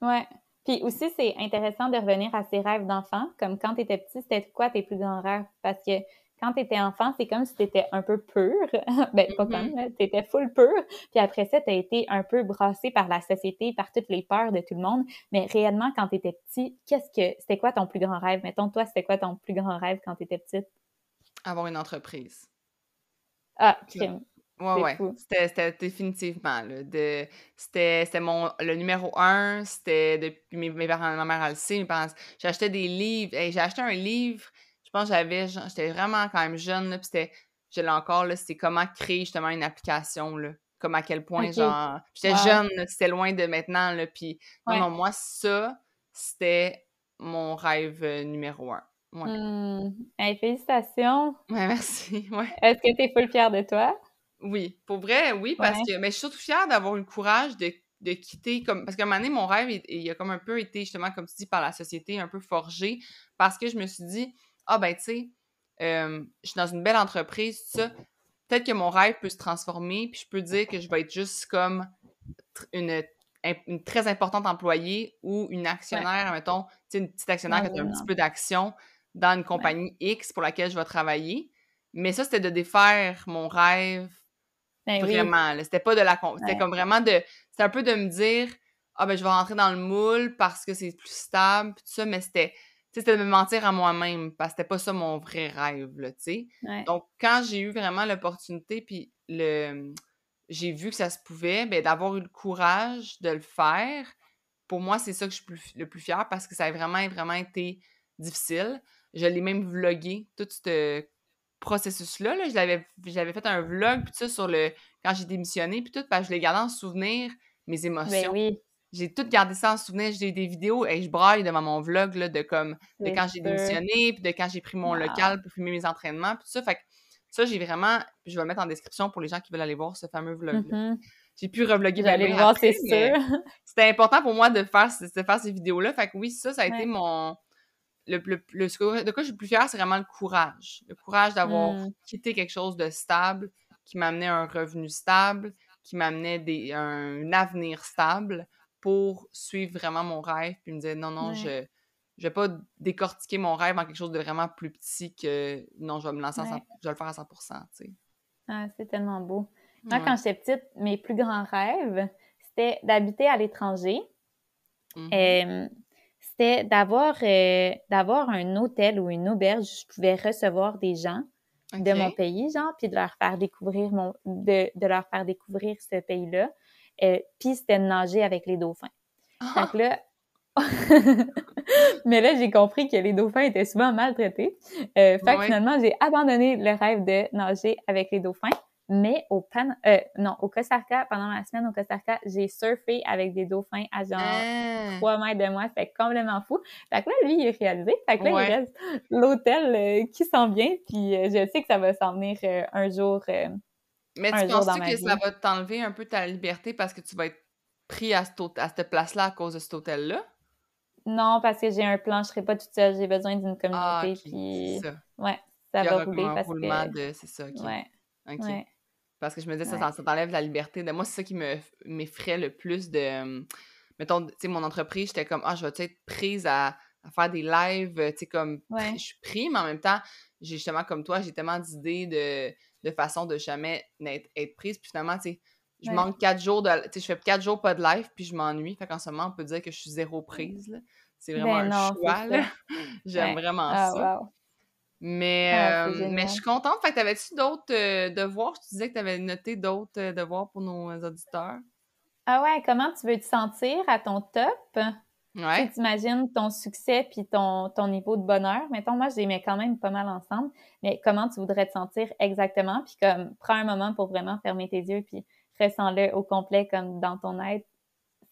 Ouais. Puis aussi, c'est intéressant de revenir à ses rêves d'enfant. Comme quand tu étais petit, c'était quoi tes plus grands rêves? Parce que quand tu étais enfant, c'est comme si tu étais un peu pur. ben, pas comme, mm-hmm. tu étais full pur. Puis après ça, tu as été un peu brassé par la société, par toutes les peurs de tout le monde. Mais réellement, quand tu étais petit, qu'est-ce que c'était quoi ton plus grand rêve? Mettons, toi, c'était quoi ton plus grand rêve quand tu étais petite? Avoir une entreprise. Ah, crime. Ouais, ouais. C'était définitivement. C'était mon le numéro un. C'était depuis mes, mes, parents, ma mère a le sait, J'achetais des livres. j'ai acheté un livre je pense que j'avais, j'étais vraiment quand même jeune, là, puis c'était, je l'ai encore, là, c'est comment créer justement une application, là. Comme à quel point, genre, j'étais jeune, c'était loin de maintenant, là, puis non, moi, ça, c'était mon rêve euh, numéro un. Ouais. Mmh. félicitations! Ouais, merci, ouais. Est-ce que tu es full fière de toi? Oui, pour vrai, oui, parce que, mais je suis surtout fière d'avoir eu le courage de de quitter comme parce qu'à un moment donné mon rêve il, il, a comme un peu été justement comme tu dis par la société un peu forgé parce que je me suis dit ah ben tu sais, je suis dans une belle entreprise, tout ça, peut-être que mon rêve peut se transformer, puis je peux dire que je vais être juste comme une, une très importante employée ou une actionnaire, mettons, tu sais, une petite actionnaire qui a un petit peu d'action dans une compagnie X pour laquelle je vais travailler. Mais ça, c'était de défaire mon rêve ben vraiment. C'était pas de la... C'était comme vraiment de... C'était un peu de me dire, ah ben je vais rentrer dans le moule parce que c'est plus stable, tout ça, mais c'était c'était de me mentir à moi-même parce que c'était pas ça mon vrai rêve, là, tu sais. Donc, quand j'ai eu vraiment l'opportunité, puis le j'ai vu que ça se pouvait, ben, d'avoir eu le courage de le faire, pour moi, c'est ça que je suis le plus fière parce que ça a vraiment, vraiment été difficile. Je l'ai même vlogué, tout ce processus-là. Là. J'avais fait un vlog, puis ça, sur le... quand j'ai démissionné, puis tout, parce que je l'ai gardé en souvenir, mes ben émotions. oui j'ai tout gardé ça en souvenir. J'ai des vidéos et je braille devant mon vlog là, de comme de quand j'ai démissionné, puis de quand j'ai pris mon local pour filmer mes entraînements, puis tout ça. Fait que ça, j'ai vraiment. Je vais le mettre en description pour les gens qui veulent aller voir ce fameux vlog. Mm-hmm. J'ai pu revlogger. J'allais voir, c'est sûr. C'était important pour moi de faire, de faire ces vidéos-là. Fait que oui, ça, ça a été mon. Le, le, de quoi je suis plus fière, c'est vraiment le courage. Le courage d'avoir mm. quitté quelque chose de stable, qui m'amenait un revenu stable, qui m'amenait un avenir stable pour suivre vraiment mon rêve puis me dire non, non, je je vais pas décortiquer mon rêve en quelque chose de vraiment plus petit que non, je vais me lancer, je vais le faire à 100 tu sais. Ah, c'est tellement beau. Moi, quand j'étais petite, mes plus grands rêves, c'était d'habiter à l'étranger. Mmh c'était d'avoir euh, d'avoir un hôtel ou une auberge où je pouvais recevoir des gens de mon pays, genre, puis de leur faire découvrir mon de, de leur faire découvrir ce pays-là. Euh, puis c'était de nager avec les dauphins. Donc là, mais là, j'ai compris que les dauphins étaient souvent maltraités. Euh, fait que finalement, j'ai abandonné le rêve de nager avec les dauphins. Mais au Pan euh, non, au Costa Rica, pendant ma semaine au Costa Rica, j'ai surfé avec des dauphins à genre Ah! 3 mètres de moi. C'était complètement fou. Fait que là, lui, il est réalisé. Fait que là, Ouais. il reste l'hôtel euh, qui s'en vient. Puis euh, je sais que ça va s'en venir un jour. Mais un tu penses-tu ma que vie. ça va t'enlever un peu ta liberté parce que tu vas être pris à cette, hôte- à cette place-là à cause de cet hôtel-là? Non, parce que j'ai un plan, je serai pas toute seule. J'ai besoin d'une communauté. Ah, ok, Puis ça. ouais, ça va rouler un parce que. de... C'est ça, ok. Ouais, Ok. ouais. Parce que je me disais, ça, ça, t'enlève la liberté. De moi, c'est ça qui me m'effraie le plus de... euh, Mettons, tu sais, mon entreprise, j'étais comme, ah, je vais être prise à, à faire des lives, tu sais, comme, Ouais. je suis prise, mais en même temps, j'ai justement, comme toi, j'ai tellement d'idées de, de façon de jamais être prise. Puis finalement, tu sais, je Ouais. manque quatre jours de... Tu sais, je fais quatre jours pas de live, puis je m'ennuie. Fait qu'en ce moment, on peut dire que je suis zéro prise. C'est vraiment Ben un non, choix, là. J'aime Ouais. vraiment Ah, ça. wow. Mais, Ah, euh, mais je suis contente. Fait que t'avais-tu d'autres euh, devoirs? Tu disais que t'avais noté d'autres euh, devoirs pour nos euh, auditeurs. Ah ouais, comment tu veux te sentir à ton top? Ouais. Tu t'imagines ton succès puis ton, ton niveau de bonheur. Mettons, moi, je les mets quand même pas mal ensemble. Mais comment tu voudrais te sentir exactement? Puis comme, prends un moment pour vraiment fermer tes yeux puis ressens-le au complet comme dans ton être.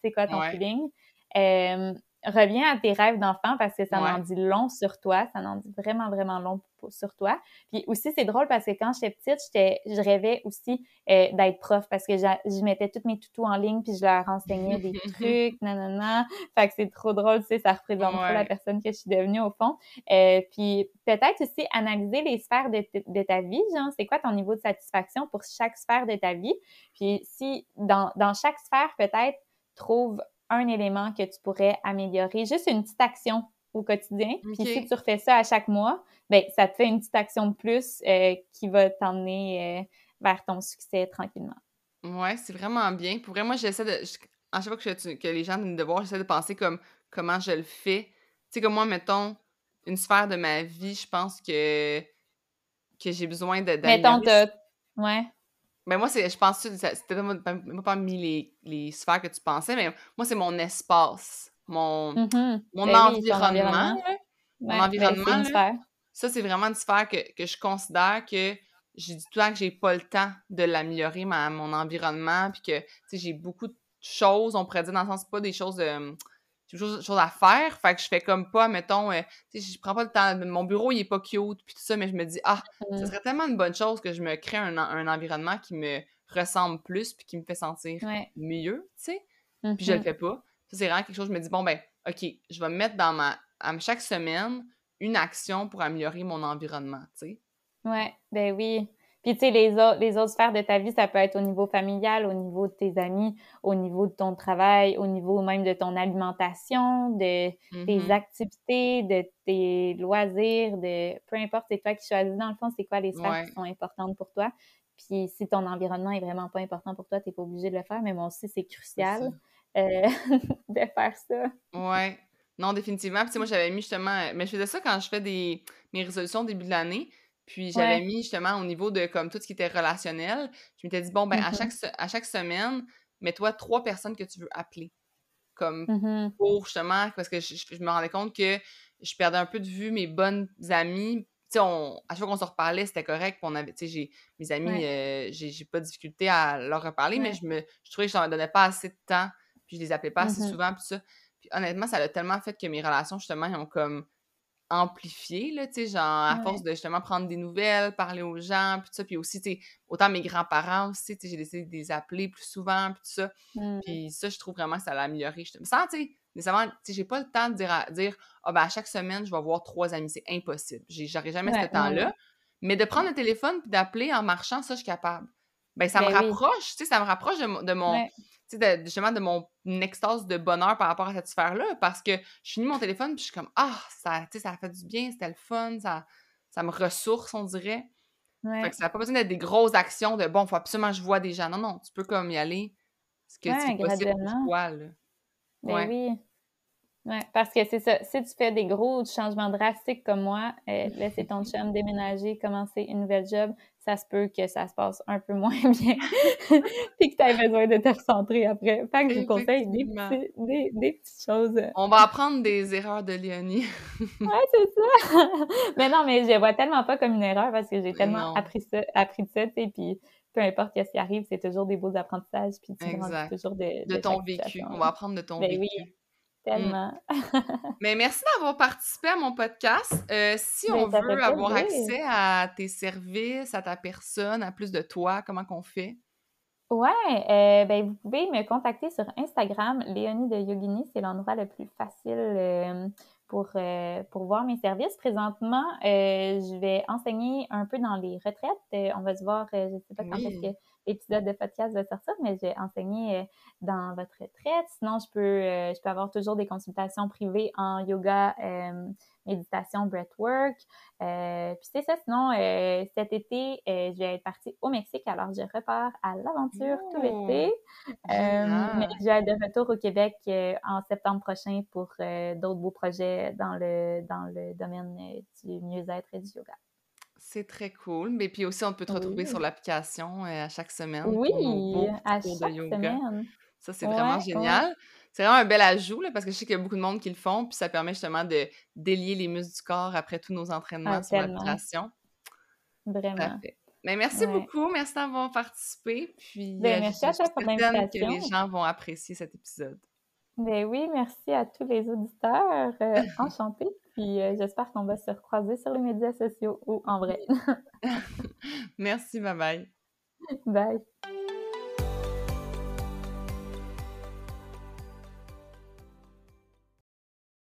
C'est quoi ton Ouais. feeling? Euh, reviens à tes rêves d'enfant parce que ça Ouais. en dit long sur toi. Ça en dit vraiment, vraiment long sur toi. Puis aussi, c'est drôle parce que quand j'étais petite, j'étais, je rêvais aussi euh, d'être prof parce que je mettais toutes mes toutous en ligne puis je leur enseignais des trucs, nanana. Fait que c'est trop drôle, tu sais, ça représente trop Ouais. la personne que je suis devenue au fond. Euh, puis peut-être aussi analyser les sphères de, t- de ta vie, genre, c'est quoi ton niveau de satisfaction pour chaque sphère de ta vie? Puis si dans, dans chaque sphère, peut-être, trouve un élément que tu pourrais améliorer, juste une petite action au quotidien. Puis si tu refais ça à chaque mois, ben ça te fait une petite action de plus euh, qui va t'emmener euh, vers ton succès tranquillement. Ouais, c'est vraiment bien. Pour vrai, moi, j'essaie de. je- à chaque fois que, je- que les gens viennent me voir, j'essaie de penser comme comment je le fais. Tu sais, comme moi, mettons, une sphère de ma vie, je pense que, que j'ai besoin de. Mettons. Ouais. Ben moi, je pense que c'était pas, pas, parmi les, les sphères que tu pensais, mais moi, c'est mon espace, mon, Mhm. mon Ben oui, environnement. Mon ben, environnement. Ça, c'est vraiment une sphère que, que je considère que j'ai dit tout le temps que j'ai pas le temps de l'améliorer, mon environnement, puis que, j'ai beaucoup de choses, on pourrait dire, dans le sens, pas des choses de... J'ai beaucoup de choses à faire, fait que je fais comme pas, mettons, euh, tu sais, je prends pas le temps, mon bureau, il est pas cute, puis tout ça, mais je me dis, ah, Mm. ce serait tellement une bonne chose que je me crée un, un environnement qui me ressemble plus, puis qui me fait sentir Ouais. mieux, tu sais puis je le Mhm. fais pas. Ça, c'est vraiment quelque chose, je me dis, bon, ben, OK, je vais me mettre dans ma. à chaque semaine, une action pour améliorer mon environnement, tu sais. Ouais, ben oui. Puis tu sais, les autres, les autres sphères de ta vie, ça peut être au niveau familial, au niveau de tes amis, au niveau de ton travail, au niveau même de ton alimentation, de tes Mhm. activités, de tes loisirs, de peu importe, c'est toi qui choisis dans le fond, c'est quoi les sphères Ouais. qui sont importantes pour toi? Puis si ton environnement est vraiment pas important pour toi, t'es pas obligé de le faire, mais moi aussi, c'est crucial euh, de faire ça. Ouais. Non, définitivement. Puis, tu sais, moi, j'avais mis justement. euh, Mais je faisais ça quand je fais des... mes résolutions au début de l'année. Puis, j'avais Ouais. mis justement au niveau de comme tout ce qui était relationnel. Je m'étais dit, bon, ben, à, Mhm. chaque, se- à chaque semaine, mets-toi trois personnes que tu veux appeler. Comme Mhm. pour justement, parce que je, me rendais compte que je perdais un peu de vue mes bonnes amies. Tu sais, on- à chaque fois qu'on se reparlait, c'était correct. puis on avait, tu sais, mes amis, euh, j'ai pas de difficulté à leur reparler, mais Ouais. je, me, je trouvais que je leur donnais pas assez de temps, puis je les appelais pas assez Mhm. souvent, puis ça. Puis honnêtement, ça a tellement fait que mes relations, justement, ils ont comme amplifié, là, tu sais, genre, à Ouais. force de justement prendre des nouvelles, parler aux gens, puis tout ça, puis aussi, tu sais, autant mes grands-parents aussi, tu sais, j'ai décidé de les appeler plus souvent, puis tout ça. Mhm. Puis ça, je trouve vraiment que ça l'a amélioré. Je sans, tu sais, nécessairement, tu sais, j'ai pas le temps de dire, à- dire ah ben à chaque semaine, je vais voir trois amis. C'est impossible. J'aurais jamais Ouais, ce temps-là. Mais de prendre le téléphone puis d'appeler en marchant, ça, je suis capable. Ben, ça me Ben oui. rapproche, tu sais, ça me rapproche de, mon- de de- justement, de mon extase de bonheur par rapport à cette sphère-là, parce que je finis mon téléphone puis je suis comme, ah, ça, tu sais, ça a fait du bien, c'était le fun, ça, ça me ressource, on dirait. Ouais. Fait que ça n'a pas besoin d'être des grosses actions de, bon, faut absolument que je vois des gens. Non, non, tu peux comme y aller, ce que Ouais, c'est possible pour toi, là. Ben Ouais. oui. Ouais, parce que c'est ça. Si tu fais des gros changements drastiques comme moi, euh, laisser ton chum déménager, commencer une nouvelle job, ça se peut que ça se passe un peu moins bien. Puis que tu aies besoin de te recentrer après. Fait que je vous conseille des, petits- des, des petites choses. On va apprendre des erreurs de Léonie. Ouais, c'est ça. mais non, mais je vois tellement pas comme une erreur parce que j'ai tellement Non. appris ça, appris de ça, tu sais. Puis peu importe ce qui arrive, c'est toujours des beaux apprentissages, puis tu toujours de, de, ton vécu. On va apprendre de ton ben vécu. Oui. Tellement. Mais merci d'avoir participé à mon podcast. Euh, si ben, on veut avoir accès à tes services, à ta personne, à plus de toi, comment qu'on fait? Ouais, euh, ben vous pouvez me contacter sur Instagram. Léonie de Yogini, c'est l'endroit le plus facile euh, pour, euh, pour voir mes services. Présentement, je vais enseigner un peu dans les retraites. on va se voir, je ne sais pas quand est-ce que l'épisode de podcast va sortir, mais je vais enseigner dans votre retraite. Sinon, je peux, je peux avoir toujours des consultations privées en yoga méditation, breathwork. Euh, puis c'est ça, sinon, euh, cet été, euh, je vais être partie au Mexique, alors je repars à l'aventure tout l'été. mais je vais être de retour au Québec en septembre prochain pour d'autres beaux projets dans le, dans le domaine du mieux-être et du yoga. C'est très cool. Mais puis aussi, on peut te retrouver sur l'application à chaque semaine. Oui, à chaque semaine. Ça, c'est vraiment génial c'est vraiment un bel ajout parce que je sais qu'il y a beaucoup de monde qui le font, puis ça permet justement de délier les muscles du corps après tous nos entraînements ah, sur l'application. Vraiment. Mais merci beaucoup, merci d'avoir participé. Puis ben, euh, merci à toi pour l'invitation. que les gens vont apprécier cet épisode. Ben oui, merci à tous les auditeurs. Euh, enchantés. Puis euh, j'espère qu'on va se recroiser sur les médias sociaux ou en vrai. merci, bye bye. Bye.